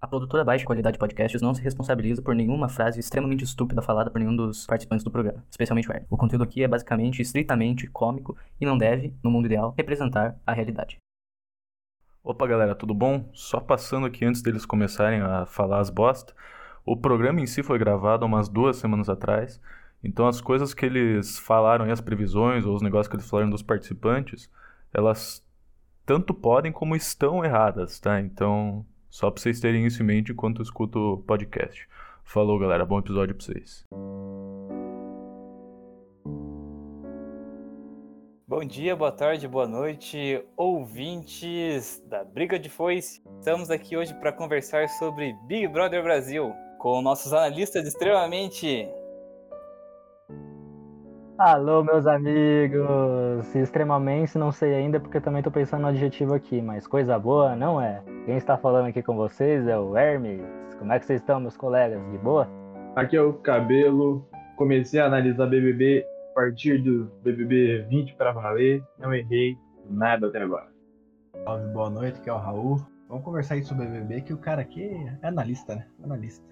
A produtora Baixa Qualidade Podcasts não se responsabiliza por nenhuma frase extremamente estúpida falada por nenhum dos participantes do programa, especialmente o Aaron. O conteúdo aqui é basicamente estritamente cômico e não deve, no mundo ideal, representar a realidade. Opa galera, tudo bom? Só passando aqui antes deles começarem a falar as bosta. O programa em si foi gravado umas duas semanas atrás, então as coisas que eles falaram e as previsões ou os negócios que eles falaram dos participantes, elas tanto podem como estão erradas, tá? Então só pra vocês terem isso em mente enquanto eu escuto o podcast. Falou, galera. Bom episódio pra vocês. Bom dia, boa tarde, boa noite, ouvintes da Briga de Foice. Estamos aqui hoje para conversar sobre Big Brother Brasil com nossos analistas extremamente Alô, meus amigos! Extremamente, não sei ainda porque também tô pensando no adjetivo aqui, mas coisa boa não é. Quem está falando aqui com vocês é o Hermes. Como é que vocês estão, meus colegas? De boa? Aqui é o Cabelo. Comecei a analisar BBB a partir do BBB 20 para valer. Não errei nada até agora. Salve, boa noite, que é o Raul. Vamos conversar aí sobre BBB, que o cara aqui é analista, né? Analista.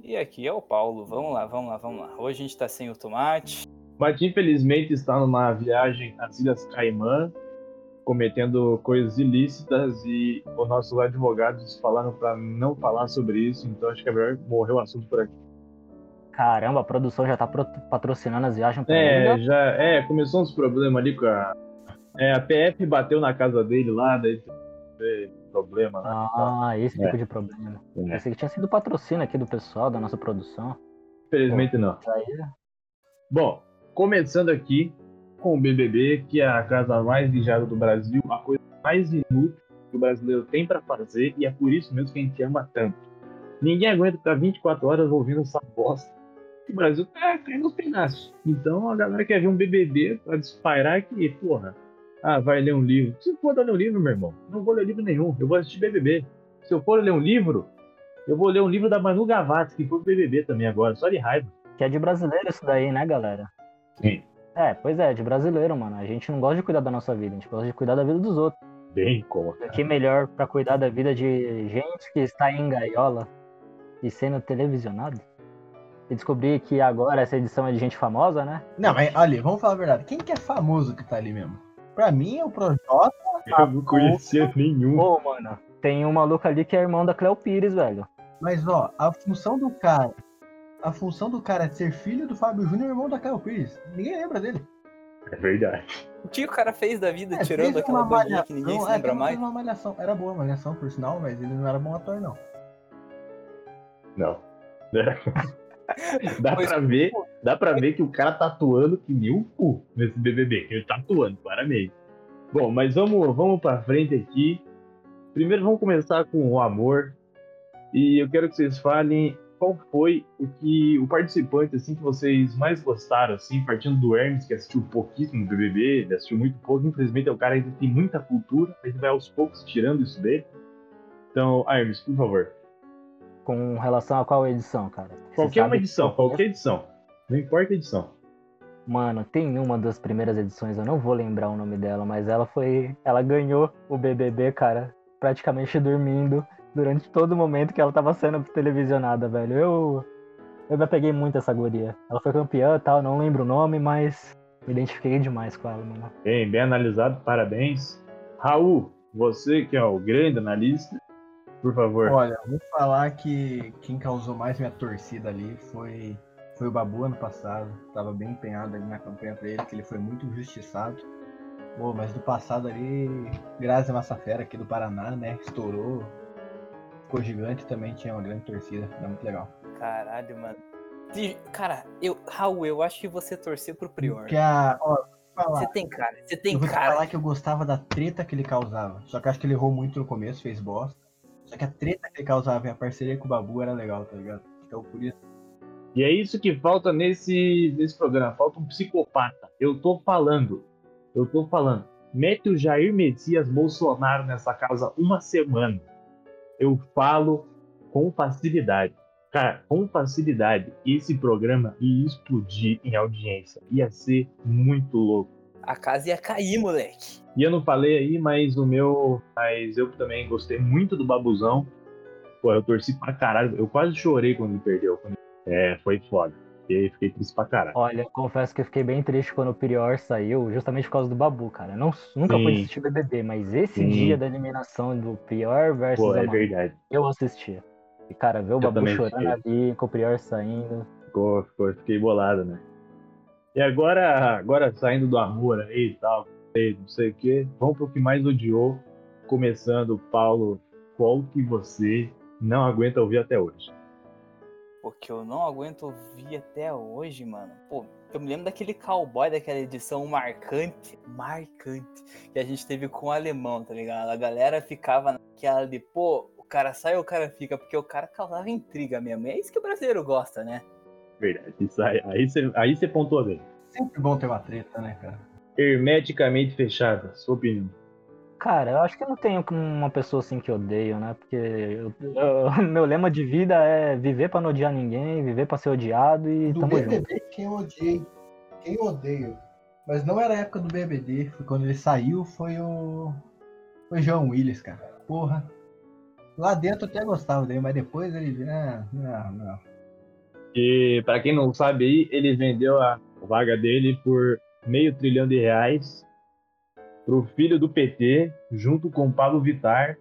E aqui é o Paulo. Vamos lá, vamos lá, vamos lá. Hoje a gente tá sem o tomate. Mas infelizmente está numa viagem às Ilhas Caimã, cometendo coisas ilícitas e os nossos advogados falaram para não falar sobre isso, então acho que é melhor morrer o assunto por aqui. Caramba, a produção já tá patrocinando as viagens pra É, já, é, começou uns problemas ali com a. É, a PF bateu na casa dele lá, daí teve problema lá. Ah, esse tipo é. de problema. É. Esse que tinha sido patrocínio aqui do pessoal, da nossa produção. Infelizmente Pô, não. Aí... Bom, Começando aqui com o BBB, que é a casa mais vigiada do Brasil, a coisa mais inútil que o brasileiro tem para fazer, e é por isso mesmo que a gente ama tanto. Ninguém aguenta ficar 24 horas ouvindo essa bosta. O Brasil tá caindo nos pedaços. Então a galera quer ver um BBB pra despairar que, porra, ah, vai ler um livro. Se for ler um livro, meu irmão, não vou ler livro nenhum, eu vou assistir BBB. Se eu for ler um livro, eu vou ler um livro da Manu Gavassi, que foi BBB também agora, só de raiva. Que é de brasileiro isso daí, né, galera? Sim. É, pois é, de brasileiro, mano. A gente não gosta de cuidar da nossa vida, a gente gosta de cuidar da vida dos outros. Bem como. Que melhor para cuidar da vida de gente que está em gaiola e sendo televisionado? E descobri que agora essa edição é de gente famosa, né? Não, mas olha, vamos falar a verdade. Quem que é famoso que tá ali mesmo? Pra mim é o Projota. Eu não conhecia nenhum. Pô, mano, tem um maluco ali que é irmão da Cleo Pires, velho. Mas ó, a função do cara a função do cara é ser filho do Fábio Júnior e irmão da Caio Pires. Ninguém lembra dele. É verdade. O que o cara fez da vida, é, tirando aquela bandinha que ninguém não, se lembra é, mais? Uma malhação. Era boa a malhação, por sinal, mas ele não era bom ator, não. Não. dá pois pra ver, dá pra ver que o cara tá atuando que nem o cu nesse BBB, que ele tá atuando, claramente. Bom, mas vamos, vamos pra frente aqui. Primeiro vamos começar com o amor. E eu quero que vocês falem qual foi o que o participante assim que vocês mais gostaram, assim, partindo do Hermes, que assistiu pouquíssimo BBB, assistiu muito pouco, infelizmente é o cara que tem muita cultura, a gente vai aos poucos tirando isso dele. Então, Hermes, por favor. Com relação a qual edição, cara? Qualquer uma edição, qualquer edição. Não importa a edição. Mano, tem uma das primeiras edições, eu não vou lembrar o nome dela, mas ela foi. Ela ganhou o BBB, cara, praticamente dormindo durante todo o momento que ela tava sendo televisionada, velho. Eu eu me peguei muito essa guria. Ela foi campeã tal, não lembro o nome, mas me identifiquei demais com ela, mano. Bem, bem analisado, parabéns. Raul, você que é o grande analista, por favor. Olha, vou falar que quem causou mais minha torcida ali foi, foi o Babu ano passado. Tava bem empenhado ali na campanha pra ele, que ele foi muito injustiçado. Pô, mas do passado ali, Grazi Massafera aqui do Paraná, né? Estourou, ficou gigante também tinha uma grande torcida. Era muito legal. Caralho, mano. Cara, eu, Raul, eu acho que você torceu pro Prior. Que a, ó, você tem cara, você tem eu vou cara. falar que eu gostava da treta que ele causava. Só que acho que ele errou muito no começo, fez bosta. Só que a treta que ele causava e a parceria com o Babu era legal, tá ligado? Então por isso. E é isso que falta nesse, nesse programa. Falta um psicopata. Eu tô falando. Eu tô falando. Mete o Jair Messias Bolsonaro nessa casa uma semana eu falo com facilidade. Cara, com facilidade, esse programa ia explodir em audiência. Ia ser muito louco. A casa ia cair, moleque. E eu não falei aí, mas o meu. Mas eu também gostei muito do Babuzão. Pô, eu torci pra caralho. Eu quase chorei quando ele perdeu. É, foi foda. E aí fiquei triste pra caralho. Olha, confesso que eu fiquei bem triste quando o Prior saiu, justamente por causa do Babu, cara. Não, nunca fui Sim. assistir BBB, mas esse Sim. dia da eliminação do Prior versus Pô, é verdade. eu assistia. E, cara, ver o Eu Babu chorando ali, com o Prior saindo. Ficou, ficou, fiquei bolado, né? E agora, agora saindo do amor aí e tal, não sei o que, vamos pro que mais odiou. Começando, Paulo, qual que você não aguenta ouvir até hoje? Porque eu não aguento ouvir até hoje, mano. Pô, eu me lembro daquele cowboy daquela edição marcante, marcante, que a gente teve com o alemão, tá ligado? A galera ficava naquela de, pô, o cara sai ou o cara fica, porque o cara causava intriga mesmo. E é isso que o brasileiro gosta, né? Verdade, isso aí, aí você aí você pontuou bem. Sempre bom ter uma treta, né, cara? Hermeticamente fechada, sua opinião. Cara, eu acho que eu não tenho uma pessoa assim que odeio, né? Porque eu- eu- meu lema de vida é viver pra não odiar ninguém, viver pra ser odiado e Do tamo junto. BBB, quem eu odiei, quem eu odeio, mas não era a época do BBB, foi quando ele saiu, foi o. Foi o João Willis, cara. Porra. Lá dentro eu até gostava dele, mas depois ele. Ah, não, não. E pra quem não sabe aí, ele vendeu a vaga dele por meio trilhão de reais pro filho do PT, junto com Pablo Vittar,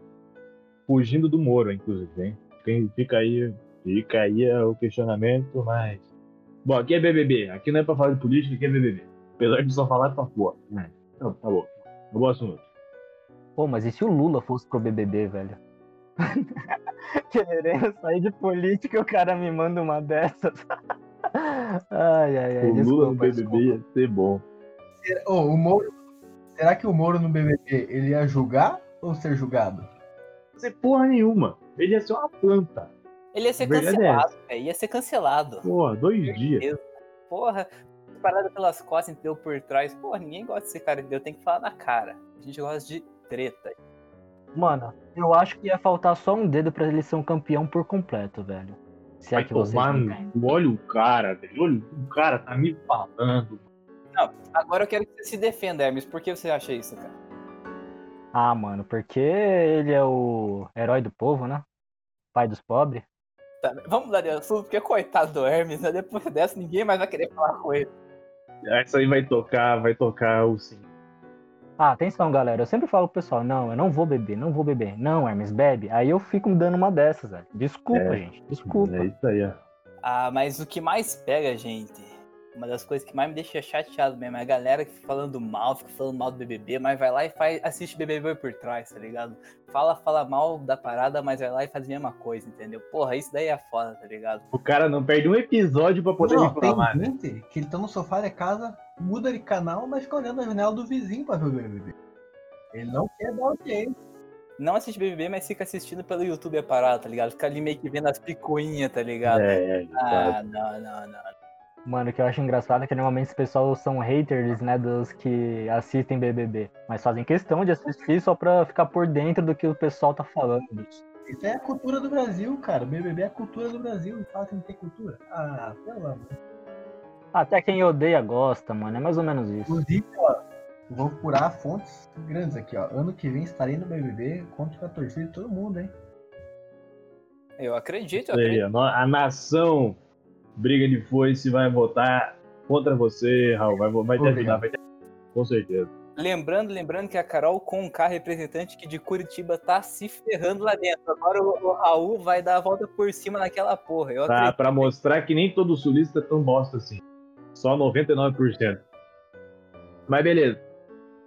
fugindo do Moro, inclusive, hein? Quem fica aí, fica aí é o questionamento, mas. Bom, aqui é BBB, aqui não é pra falar de política, aqui é BBB. Apesar de só falar pra fora. né? Então, tá bom. Acabou o assunto. Pô, mas e se o Lula fosse pro BBB, velho? Querendo sair de política, o cara me manda uma dessas. ai, ai, ai. o Lula no desculpa, BBB ia ser bom. Ô, o Moro. Será que o Moro no BBB ele ia julgar ou ser julgado? Não ia ser porra nenhuma. Ele ia ser uma planta. Ele ia ser Verdade é cancelado, velho. Ia ser cancelado. Porra, dois dias. Porra, parada pelas costas, entendeu? Por trás. Porra, ninguém gosta desse cara, entendeu? Tem que falar na cara. A gente gosta de treta. Mano, eu acho que ia faltar só um dedo pra ele ser um campeão por completo, velho. Se é Vai que vocês tomar cu. Olha o cara, velho. Olha, o cara tá me falando. Agora eu quero que você se defenda, Hermes. Por que você acha isso, cara? Ah, mano, porque ele é o herói do povo, né? Pai dos pobres. Tá, vamos mudar de assunto, porque coitado do Hermes, né? Depois dessa, ninguém mais vai querer falar com ele. Essa aí vai tocar, vai tocar o sim. Ah, atenção, galera. Eu sempre falo pro pessoal, não, eu não vou beber, não vou beber. Não, Hermes, bebe. Aí eu fico dando uma dessas, velho. Desculpa, É. gente. Desculpa. É isso aí, ó. Ah, mas o que mais pega, gente, uma das coisas que mais me deixa chateado mesmo é a galera que fica falando mal, fica falando mal do BBB, mas vai lá e faz, assiste BBB por trás, tá ligado? Fala, fala mal da parada, mas vai lá e faz a mesma coisa, entendeu? Porra, isso daí é foda, tá ligado? O cara não perde um episódio pra poder não, tem reclamar, né? gente que ele tá no sofá de casa, muda de canal, mas fica olhando a janela do vizinho pra ver o BBB. Ele não quer dar audiência. Não assiste BBB, mas fica assistindo pelo YouTube a parada, tá ligado? Fica ali meio que vendo as picuinhas, tá ligado? É, é, Ah, não, não, não. Mano, o que eu acho engraçado é que normalmente esse pessoal são haters, né, dos que assistem BBB. Mas fazem questão de assistir só pra ficar por dentro do que o pessoal tá falando. Isso é a cultura do Brasil, cara. BBB é a cultura do Brasil. Fala que não tem cultura. Ah, pelo amor. Até quem odeia gosta, mano. É mais ou menos isso. Inclusive, ó, vou furar fontes grandes aqui, ó. Ano que vem estarei no BBB, conto com a torcida de todo mundo, hein? Eu acredito, eu acredito. a nação briga de foice vai votar contra você, Raul. Vai, vai te ajudar, vai te... Com certeza. Lembrando, lembrando que a Carol Conká, representante que de Curitiba, tá se ferrando lá dentro. Agora o, o Raul vai dar a volta por cima naquela porra. Eu Tá, acredito. pra mostrar que nem todo sulista é tão bosta assim. Só 99%. Mas beleza.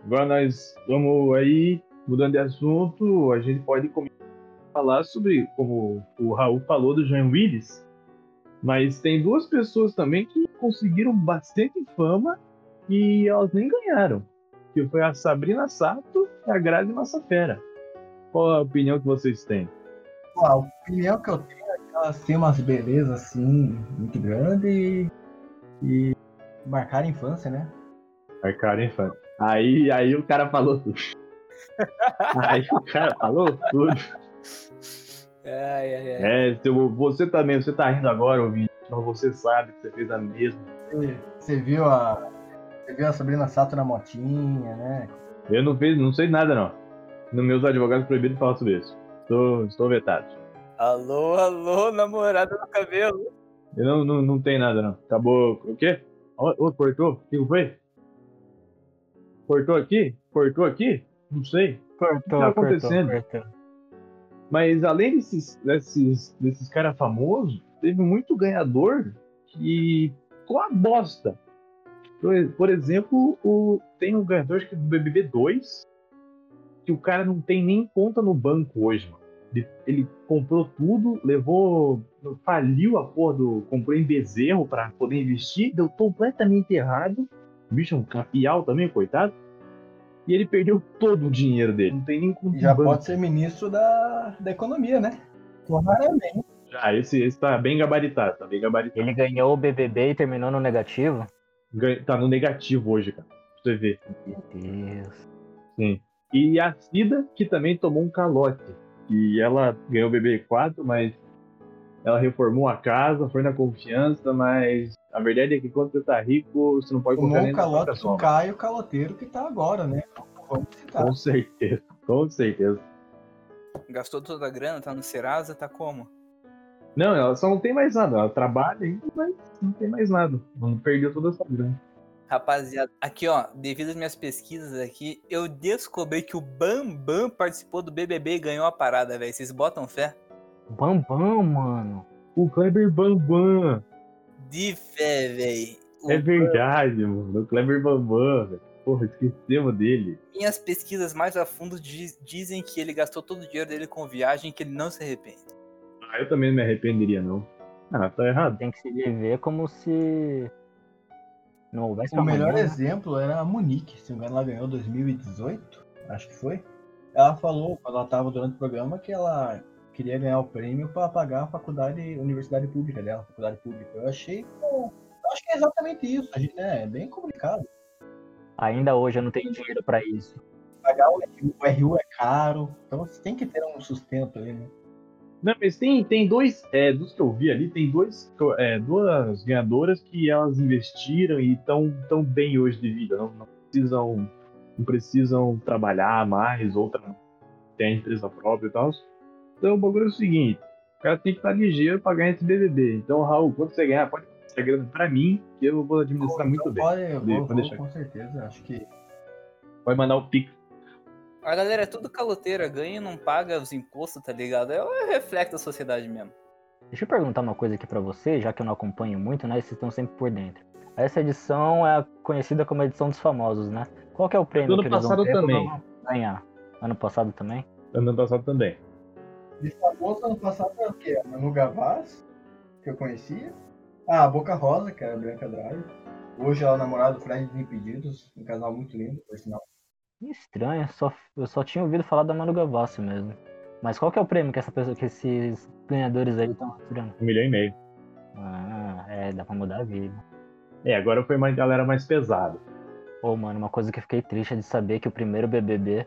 Agora nós vamos aí, mudando de assunto, a gente pode começar a falar sobre, como o Raul falou, do João Willis. Mas tem duas pessoas também que conseguiram bastante fama e elas nem ganharam. Que foi a Sabrina Sato e a Grazi Massafera. Qual a opinião que vocês têm? Pô, a opinião que eu tenho é que elas têm umas belezas assim, muito grandes e, e marcaram a infância, né? Marcaram infância. Aí, aí o cara falou tudo. aí o cara falou tudo. Ai, ai, ai. É, seu- você também, você tá rindo agora, ouvinte. Mas você sabe que você fez a mesma. Você, você viu a. Você viu a Sabrina Sato na motinha, né? Eu não, fiz, não sei nada, não. Nos meus advogados proibido falar sobre isso. Estou, estou vetado. Alô, alô, namorada do cabelo. Eu não, não, não tem nada, não. Acabou. O quê? Cortou? O que foi? Cortou aqui? Cortou aqui? Não sei. Cortou, tá cortou, acontecendo? cortou. Mas além desses, desses, desses caras famosos, teve muito ganhador que ficou uma bosta. Por, por exemplo, o, tem um ganhador acho que é do BBB 2, que o cara não tem nem conta no banco hoje, mano. Ele, ele comprou tudo, levou. faliu a porra do. comprou em bezerro pra poder investir, deu completamente errado. O bicho é um capial também, coitado. E ele perdeu todo o dinheiro dele. Não tem nem no já banco. pode ser ministro da, da economia, né? Claramente. Já, esse, esse tá bem gabaritado, tá bem gabaritado. Ele ganhou o BBB e terminou no negativo? Ganha- Tá no negativo hoje, cara. Pra você ver. Meu Deus. Sim. E a Cida, que também tomou um calote. E ela ganhou o BB4, mas ela reformou a casa, foi na confiança, mas a verdade é que quando você tá rico, você não pode confiar Tomou nem o calote do sombra. Caio Caloteiro que tá agora, né? Vamos citar. Com certeza, com certeza. Gastou toda a grana, tá no Serasa, tá como? Não, ela só não tem mais nada. Ela trabalha ainda, mas não tem mais nada. Não perdeu toda essa grana. Rapaziada, aqui ó, devido às minhas pesquisas aqui, eu descobri que o Bambam participou do BBB e ganhou a parada, velho. Vocês botam fé? Bambam, mano. O Kleber Bambam. De fé, velho. É verdade, mano. O Kleber Bambam, velho. Porra, esquecemos dele. Minhas pesquisas mais a fundo diz- dizem que ele gastou todo o dinheiro dele com viagem e que ele não se arrepende. Ah, eu também não me arrependeria, não. Ah, tá errado. Tem que se viver como se não houvesse O melhor amanhã, né? exemplo era a Monique, se não me engano, ela ganhou 2018, acho que foi. Ela falou, quando ela tava durante o programa, que ela queria ganhar o prêmio para pagar a faculdade, a universidade pública dela, faculdade pública. Eu achei, eu acho que é exatamente isso. A gente, né, é bem complicado. Ainda hoje eu não tenho dinheiro pra isso. Pagar o RU, o RU é caro, então você tem que ter um sustento aí, né? Não, mas tem, tem dois, é, dos que eu vi ali, tem dois, é, duas ganhadoras que elas investiram e estão tão bem hoje de vida. Não, não precisam não precisam trabalhar mais, outra tem a empresa própria e tal. Então o bagulho é o seguinte, o cara tem que estar ligeiro pra ganhar esse BBB. Então, Raul, quando você ganhar, pode essa grana pra mim, que eu vou administrar muito Então bem. Pode, eu Pode- vou, pode deixar. com certeza. Acho que Pode mandar o Pix. A galera é tudo caloteira, ganha e não paga os impostos, tá ligado? É o reflexo da sociedade mesmo. Deixa eu perguntar uma coisa aqui pra você, já que eu não acompanho muito, né? Vocês estão sempre por dentro. Essa edição é conhecida como a edição dos famosos, né? Qual que é o prêmio Ano que eles passado vão ter também. ganhar? Ano passado também? Ano passado também. De famoso ano passado era o quê? A Manu Gavassi, que eu conhecia. Ah, a Boca Rosa, que era a Bianca Drive. Hoje ela é namorada do Fred de Impedidos, um casal muito lindo, por sinal. Estranho, só, eu só tinha ouvido falar da Manu Gavassi mesmo. Mas qual que é o prêmio que, essa pessoa, que esses ganhadores aí estão tirando? Um milhão e meio. Ah, é, dá pra mudar a vida. É, agora foi uma galera mais pesada. Pô, mano, uma coisa que eu fiquei triste é de saber que o primeiro BBB,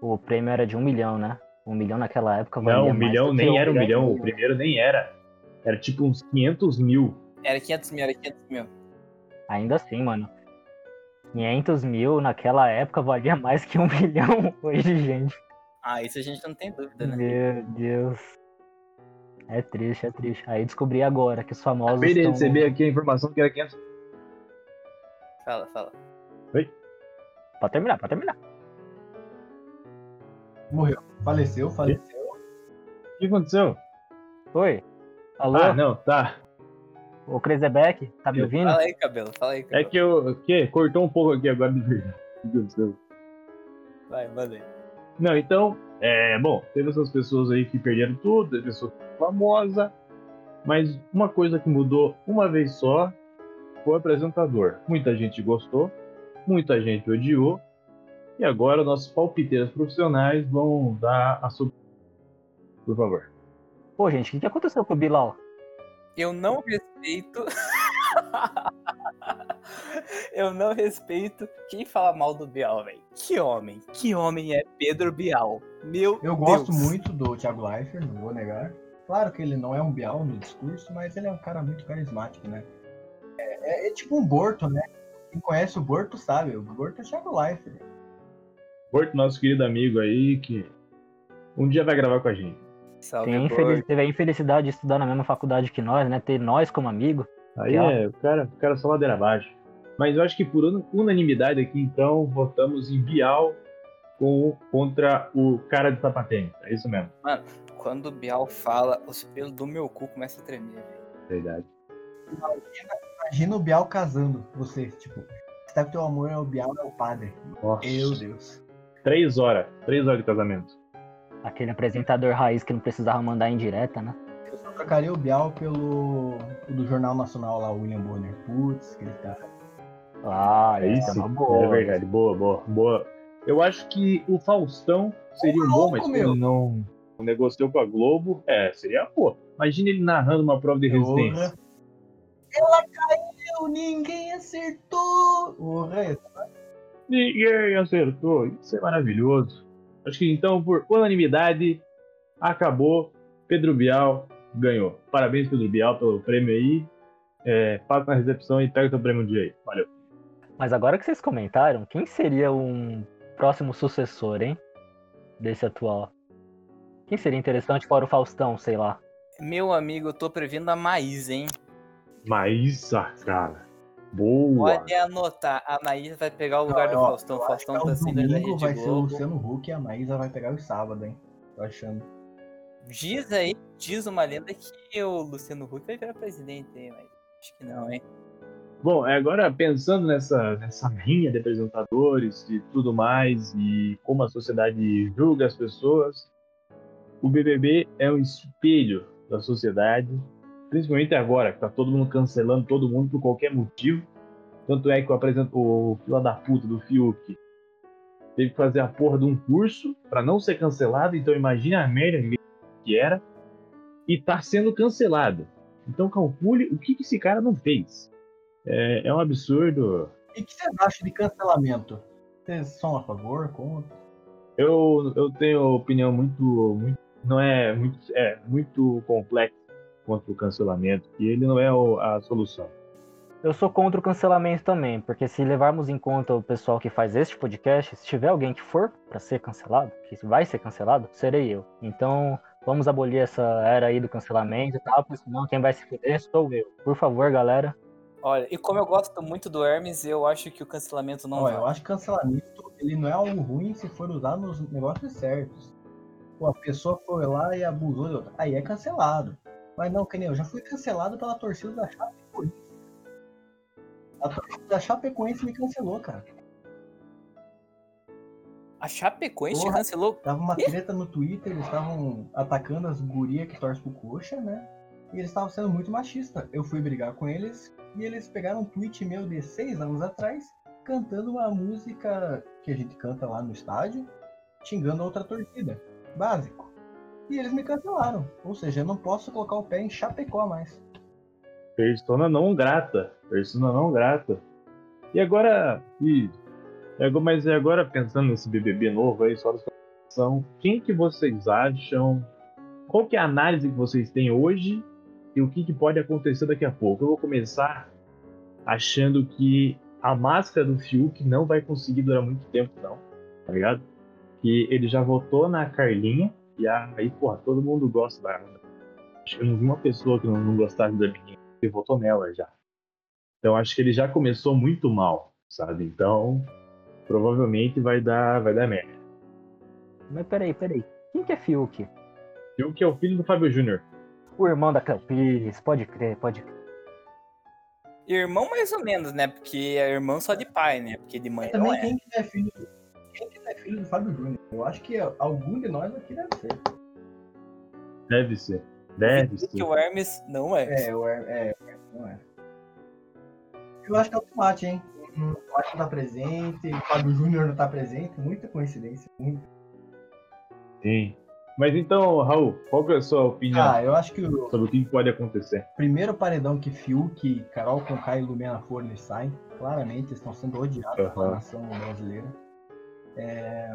o prêmio era de um milhão, né? Um milhão naquela época valia Não, um mais milhão nem era um milhão, e o primeiro nem era. Era tipo uns 500 mil. Era 500 mil, era 500 mil. Ainda assim, mano. 500 mil naquela época valia mais que um milhão hoje, gente. Ah, isso a gente não tem dúvida, né? Meu Deus. É triste, é triste. Aí descobri agora que os famosos Acabei de receber aqui a informação que era 500 Fala, fala. Pode terminar, pode terminar. Morreu. Faleceu, faleceu. O que aconteceu? Oi? Alô? Ah, não, tá. Ô, Krezebeck, tá me ouvindo? Fala aí, cabelo, fala aí, É cabelo. que eu. Que? Cortou um pouco aqui agora de verdade. Meu Deus do céu. Vai, manda aí. Não, então, é, bom, teve essas pessoas aí que perderam tudo, teve pessoas famosas, mas uma coisa que mudou uma vez só foi o apresentador. Muita gente gostou, muita gente odiou, e agora nossos palpiteiros profissionais vão dar a sua. Por favor. Pô, gente, o que, que aconteceu com o Bilal? Eu não respeito. Eu não respeito quem fala mal do Bial, velho. Que homem, que homem é Pedro Bial? Meu Eu gosto Deus. muito do Thiago Leifert, não vou negar. Claro que ele não é um Bial no discurso, mas ele é um cara muito carismático, né? É, é- é tipo um Borto, né? Quem conhece o Borto sabe, o Borto é o Thiago Leifert. Porto, nosso querido amigo aí, que um dia vai gravar com a gente. Salve, Tem infeliz- teve a infelicidade de estudar na mesma faculdade que nós, né? Ter nós como amigo. Aí é, o cara, o cara só ladeira abaixo. Mas eu acho que por un- unanimidade aqui, então, votamos em Bial com, contra o cara de sapatênis. É isso mesmo. Quando o Bial fala, os pelos do meu cu começam a tremer, velho. Verdade. Imagina o Bial casando, você, tipo, você tá com teu amor é o Bial, é o padre. Nossa. Meu Deus. Três horas. Três horas de casamento. Aquele apresentador raiz que não precisava mandar em direta, né? Eu só trocaria o Bial pelo o do Jornal Nacional lá, o William Bonner. Putz, aquele cara. Ah, É isso é isso? uma boa. É verdade. Boa, boa, boa. Eu acho que o Faustão seria um bom, mas meu. ele não, não negociou com a Globo, é, seria boa. Imagina ele narrando uma prova de resistência. Ela caiu, ninguém acertou. Porra, esse Ninguém acertou. Isso é maravilhoso. Acho que então, por unanimidade, acabou. Pedro Bial ganhou. Parabéns, Pedro Bial, pelo prêmio aí. É, passa na recepção e pega o teu prêmio um dia aí. Valeu. Mas agora que vocês comentaram, quem seria um próximo sucessor, hein? Desse atual? Quem seria interessante fora o Faustão, sei lá? Meu amigo, eu tô prevendo a Maísa, hein? Maísa, cara. Boa. Pode anotar, a Maísa vai pegar o lugar do Ó, Faustão. O eu acho Faustão tá sendo da Rede vai ser o Globo. Luciano Huck e a Maísa vai pegar os sábados, hein? Tô achando. Diz aí, diz uma lenda que o Luciano Huck vai virar presidente aí, mas acho que não, hein? Bom, é, agora pensando nessa, nessa rinha de apresentadores e tudo mais, e como a sociedade julga as pessoas, o BBB é um espelho da sociedade, principalmente agora, que tá todo mundo cancelando todo mundo por qualquer motivo. Tanto é que o apresento o fila da puta do Fiuk teve que fazer a porra de um curso para não ser cancelado, então imagina a merda que era, e tá sendo cancelado. Então calcule o que, que esse cara não fez. É, é um absurdo. E o que vocês acham de cancelamento? Vocês são a favor, contra? Eu, eu tenho opinião muito, muito. Não é muito. É muito complexa contra o cancelamento. E ele não é o- a solução. Eu sou contra o cancelamento também, porque se levarmos em conta o pessoal que faz este podcast, se tiver alguém que for pra ser cancelado, que vai ser cancelado, serei eu. Então, vamos abolir essa era aí do cancelamento e tal, porque senão quem vai se fuder sou eu. Por favor, galera. Olha, e como eu gosto muito do Hermes, eu acho que o cancelamento não Olha, vai. eu acho que cancelamento ele não é algo ruim se for usado nos negócios certos. Pô, a pessoa foi lá e abusou. Aí é cancelado. Mas não, que nem eu já fui cancelado pela torcida da Chapecoense. A torcida da Chapecoense me cancelou, cara. A Chapecoense Porra. cancelou. Tava uma treta no Twitter, eles estavam atacando as gurias que torcem pro coxa, né? E eles estavam sendo muito machistas. Eu fui brigar com eles e eles pegaram um tweet meu de seis anos atrás, cantando uma música que a gente canta lá no estádio, xingando outra torcida. Básico. E eles me cancelaram. Ou seja, eu não posso colocar o pé em Chapecó mais. Persona não grata. Persona não grata. E agora. E, mas agora pensando nesse BBB novo aí, só são quem que vocês acham? Qual que é a análise que vocês têm hoje e o que, que pode acontecer daqui a pouco? Eu vou começar achando que a máscara do Fiuk não vai conseguir durar muito tempo, não. Tá ligado? Que ele já votou na Carlinha e aí, porra, todo mundo gosta da. Acho que eu não vi uma pessoa que não, não gostasse da menina ele votou nela já. Então acho que ele já começou muito mal, sabe? Então provavelmente vai dar, vai dar merda. Mas peraí, peraí. Quem que é Fiuk? Fiuk que é o filho do Fábio Júnior. O irmão da Cléo Pires, pode crer, pode crer. Irmão mais ou menos, né? Porque é irmão só de pai, né? Porque de mãe não Também é. quem que é filho. Que é filho do Fábio Júnior? Eu acho que algum de nós aqui deve ser. Deve ser. Deve Que ser. o Hermes não é. É, o é, o Her- não é. Eu acho que é o tomate, hein? O tomate não tá presente, o Fábio Júnior não tá presente, muita coincidência. Muito. Sim. Mas então, Raul, qual que é a sua opinião Ah, eu acho que o sobre o que pode acontecer? primeiro paredão que Fiuk, Carol Conká e Lumena Forne saem, claramente estão sendo odiados pela Aham. nação brasileira. É,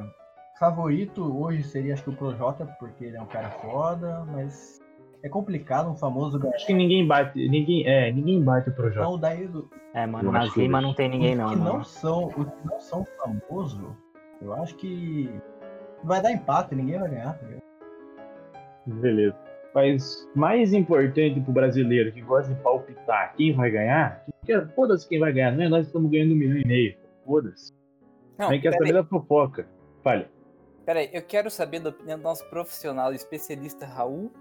favorito hoje seria acho que o Projota, porque ele é um cara foda, mas é complicado um famoso Acho que ninguém bate, ninguém, é, ninguém bate o projeto. Não, daí do- É, mano, Eu na acho que Zima não tem ninguém os não, que não são, os que não são famosos, eu acho que vai dar empate, ninguém vai ganhar, tá ligado? Beleza. Mas mais importante pro brasileiro que gosta de palpitar quem vai ganhar, porque foda-se quem vai ganhar, não é? Nós estamos ganhando um milhão e meio. Foda-se. Não, Quem quer peraí, saber da fofoca? Fale. peraí, eu quero saber da opinião do nosso profissional especialista Raul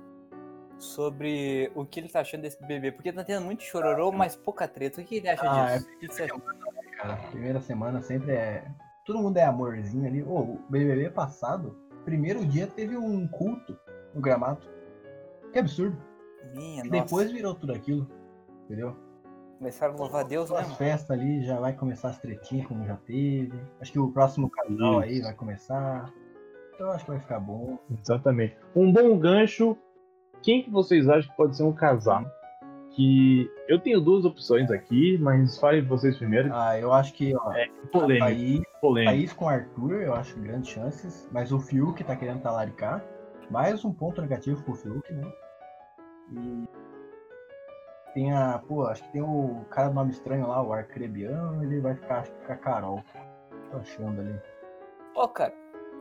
sobre o que ele tá achando desse bebê, porque tá tendo muito chororô, mas pouca treta. O que ele acha Ah, disso? O que você acha? cara. Primeira semana sempre é. Todo mundo é amorzinho ali. Ô, o BBB passado, primeiro dia teve um culto no gramado. Que absurdo. Minha, E nossa. depois virou tudo aquilo. Entendeu? Começaram a louvar Deus, né, As festas ali já vai começar as tretinhas como já teve. Acho que o próximo casal aí vai começar. Então eu acho que vai ficar bom. Exatamente. Um bom gancho. Quem que vocês acham que pode ser um casal? Que eu tenho duas opções aqui, mas falem vocês primeiro. Ah, eu acho que, ó, polêmico, aí, polêmico. Thaís com o Arthur, eu acho grandes chances. Mas o Fiuk tá querendo talaricar. Mais um ponto negativo pro Fiuk, né? E tem a. Pô, acho que tem o cara do nome estranho lá, o Arcrebiano, ele vai ficar, acho que com a Carol. Tô achando ali. Ô, cara,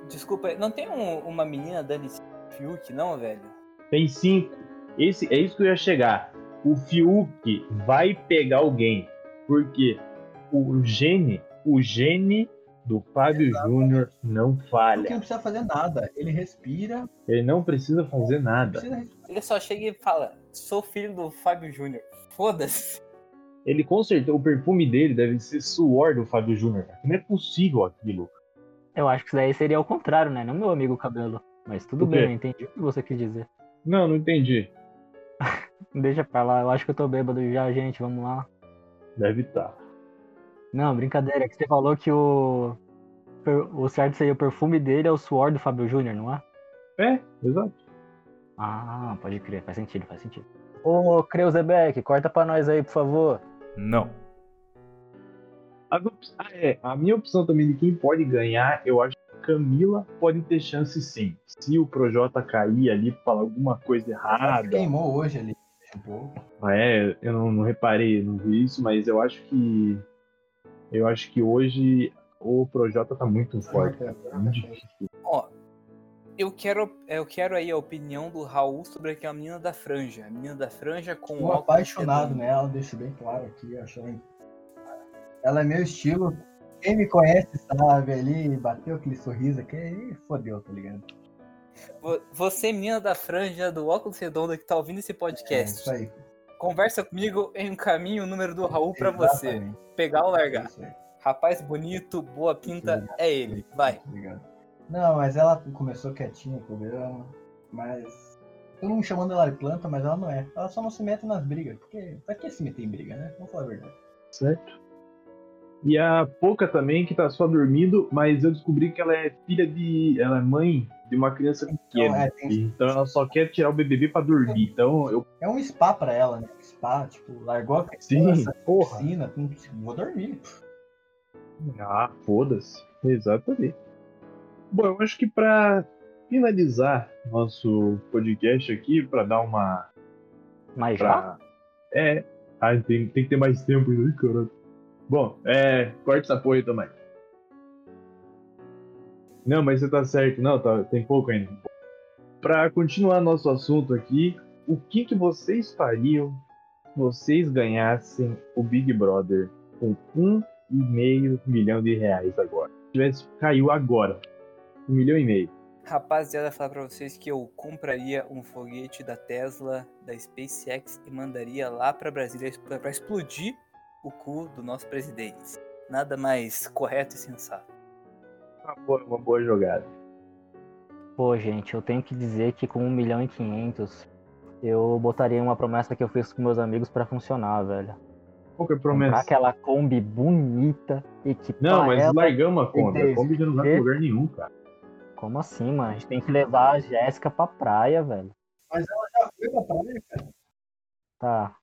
desculpa, aí, não tem um- uma menina dando esse Fiuk, não, velho? Tem cinco. Esse, é isso que eu ia chegar. O Fiuk vai pegar alguém. Porque o gene, o gene do Fábio Júnior não Porque falha. não precisa fazer nada. Ele respira, Ele não precisa fazer nada. precisa. Ele só chega e fala: sou filho do Fábio Júnior. Foda-se. Ele com certeza, o perfume dele deve ser suor do Fábio Júnior. Não é possível aquilo. Eu acho que isso daí seria o contrário, né? Não meu amigo cabelo. Mas tudo bem, eu entendi o que você quis dizer. Não, não entendi. Deixa pra lá, eu acho que eu tô bêbado já, gente, vamos lá. Deve tá. Não, brincadeira, é que você falou que o. O certo seria o perfume dele é o suor do Fábio Júnior, não é? É, exato. Ah, pode crer, faz sentido, faz sentido. Ô, Creuzebeck, corta pra nós aí, por favor. Não. Ah, é, a minha opção também de quem pode ganhar, eu acho que Camila pode ter chance sim. Se o Projota cair ali falar alguma coisa errada. Queimou hoje ali um pouco. É, eu não, não reparei, não vi isso, mas eu acho que. Eu acho que hoje o Projota tá muito forte. É muito difícil. Ó, eu quero, eu quero aí a opinião do Raul sobre aquela menina da franja. A menina da franja com Tô óculos apaixonado nela, deixo bem claro aqui. Acho ela... ela é meu estilo. Quem me conhece sabe ali, bateu aquele sorriso aqui e fodeu, tá ligado? Vo- Você, menina da franja do óculos redondo que tá ouvindo esse É podcast, isso aí. Conversa comigo em encaminho o número do Raul pra você. Pegar ou largar. Rapaz bonito, boa pinta, é ele. Vai. ligado? Não, mas ela começou quietinha o programa, mas. Todo mundo chamando ela de planta, mas ela não é. Ela só não se mete nas brigas. Porque pra que se meter em briga, né? Vamos falar a verdade. Certo? E a Poca também, que tá só dormindo, mas eu descobri que ela é filha de. Ela é mãe de uma criança pequena. é, tem- Então ela só quer tirar o BBB pra dormir. Então eu. É um spa pra ela, né? Spa, tipo, largou a criança, porra. piscina, com- vou dormir. Ah, foda-se. Exatamente. Bom, eu acho que pra finalizar nosso podcast aqui, pra dar uma. Já? Pra... É. Ah, tem, tem que ter mais tempo Ih, caralho. Bom, é. Corta essa porra aí também. Não, mas você tá certo. Não, tá, tem pouco ainda. Pra continuar nosso assunto aqui, o que, que vocês fariam se vocês ganhassem o Big Brother com um e meio milhão de reais agora? Se tivesse, caiu agora. Um milhão e meio. Rapaziada, falar pra vocês que eu compraria um foguete da Tesla, da SpaceX e mandaria lá pra Brasília pra explodir o cu do nosso presidente. Nada mais correto e sensato. Uma boa, uma boa jogada. Pô, gente, eu tenho que dizer que com 1 milhão e 500 eu botaria uma promessa que eu fiz com meus amigos pra funcionar, velho. Qual que é a Comprar promessa? aquela Kombi bonita, equipar Não, mas ela. largamos a Kombi. A Kombi já não vai pra lugar nenhum, cara. Como assim, mano? A gente tem que levar a Jéssica pra praia, velho. Mas ela já foi pra praia, cara. Tá.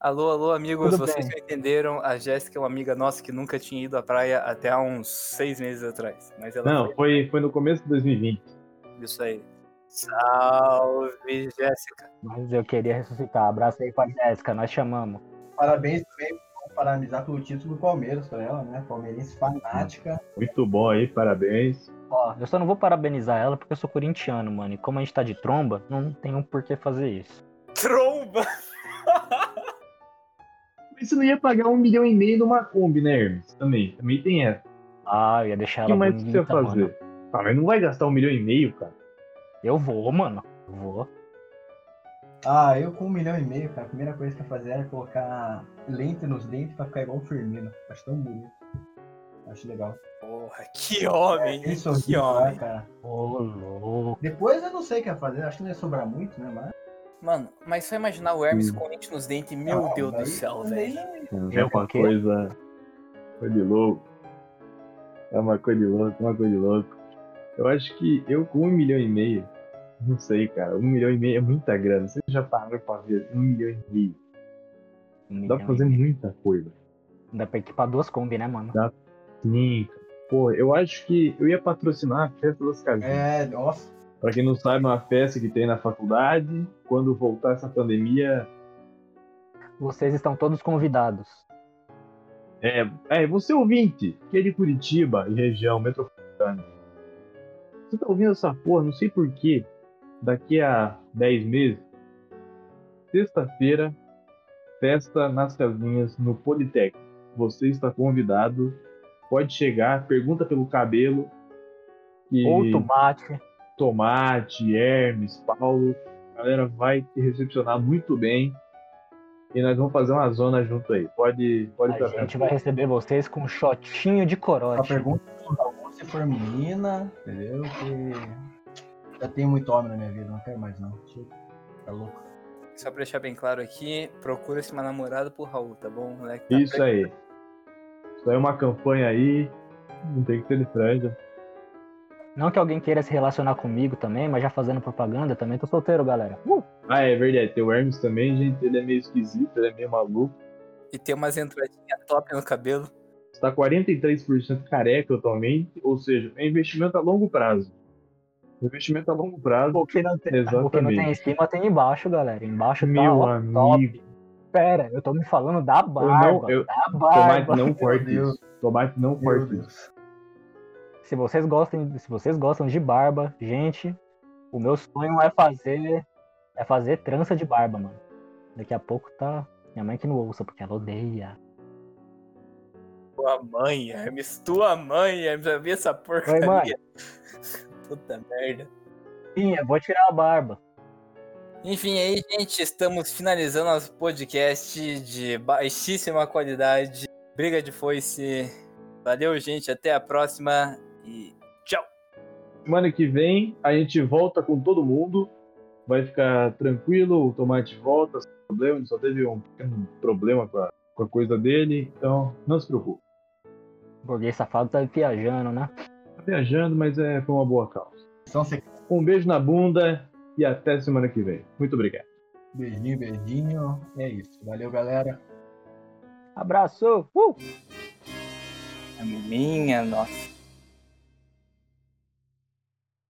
Alô, alô, amigos, Tudo vocês bem. não entenderam. A Jéssica é uma amiga nossa que nunca tinha ido à praia até há uns seis meses atrás. Mas ela Não, foi, foi no começo de 2020. foi isso aí. Salve, Jéssica. Mas eu queria ressuscitar. Abraço aí pra Jéssica, nós chamamos. Parabéns também parabenizar pelo título do Palmeiras pra ela, né? Palmeirense fanática. Muito bom aí, parabéns. Ó, eu só não vou parabenizar ela porque eu sou corintiano, mano. E como a gente tá de tromba, não tem um porquê fazer isso. Tromba! Mas você não ia pagar um milhão e meio numa Kombi, né, Hermes? Também, também tem essa. Ah, eu ia deixar O que ela mais você ia fazer? mano. Ah, mas não vai gastar um milhão e meio, cara. Eu vou, mano. Eu vou. Ah, eu com um milhão e meio, cara, a primeira coisa que eu ia fazer era colocar lente nos dentes pra ficar igual o Firmino. Acho tão bonito. Acho legal. Porra, que homem, Aquele que sorriso lá, homem. cara. Ô, louco. Depois eu não sei o que ia fazer, acho que não ia sobrar muito, né? Mas. Mano, mas só imaginar o Hermes com lente nos dentes, meu Não, Deus do céu, velho. É uma coisa. Coisa de louco. É uma coisa de louco, uma coisa de louco. Eu acho que eu com um milhão e meio, não sei, cara. Um milhão e meio é muita grana. Você já parou pra ver um milhão e meio? Um Dá pra fazer muita coisa. Dá pra equipar duas Kombi, né, mano? Dá. Sim. Pô, eu acho que eu ia patrocinar a festa das casinhas. É, nossa. Pra quem não sabe, é uma festa que tem na faculdade. Quando voltar essa pandemia, Vocês estão todos convidados. É, é, você ouvinte, que é de Curitiba e região metropolitana. Você tá ouvindo essa porra, não sei porquê. Daqui a 10 meses, sexta-feira, festa nas casinhas no Politécnico. Você está convidado, pode chegar, pergunta pelo cabelo. E Ou tomate. Tomate, Hermes, Paulo, a galera vai te recepcionar muito bem. E nós vamos fazer uma zona junto aí. Pode, pode A gente vai receber vocês com um shotinho de A corote. pergunta do Raul se for menina, entendeu? Que já tenho muito homem na minha vida, não quero mais não. Tá louco. Só pra deixar bem claro aqui, procura-se uma namorada pro Raul, tá bom, moleque? Tá Isso aí. Isso aí é uma campanha aí. Não tem que ser de franja. Não que alguém queira se relacionar comigo também, mas já fazendo propaganda também, tô solteiro, galera. Uh! Ah, é verdade. Tem o Hermes também, gente. Ele é meio esquisito, ele é meio maluco. E tem umas entradinhas top no cabelo. Está 43% careca atualmente. Ou seja, é investimento a longo prazo. Investimento a longo prazo. O que não tem, o que não tem em Exatamente. cima tem embaixo, galera. Embaixo tá Meu ó, amigo. top. Pera, eu tô me falando da barba. eu- da Tomate barba. não corte Deus. isso. Tomate não Meu corte isso. Se vocês gostam, se vocês gostam de barba, gente, o meu sonho é fazer é fazer trança de barba, mano. Daqui a pouco tá minha mãe que não ouça porque ela odeia. Tua mãe, Hermes, tua mãe, Hermes, vai ver essa porcaria. mãe. Puta merda. Sim, eu vou tirar a barba. Enfim, aí, gente, estamos finalizando nosso podcast de baixíssima qualidade. Briga de foice. Valeu, gente. Até a próxima e tchau. Semana que vem a gente volta com todo mundo. Vai ficar tranquilo, o Tomate volta sem problema. Ele só teve um pequeno problema com a, com a coisa dele. Então, não se preocupe. O burguês safado tá viajando, né? Tá viajando, mas é por uma boa causa. Então. Um beijo na bunda e até semana que vem. Muito obrigado. Beijinho, beijinho. É isso. Valeu, galera. Abraço! Uh! A minha nossa.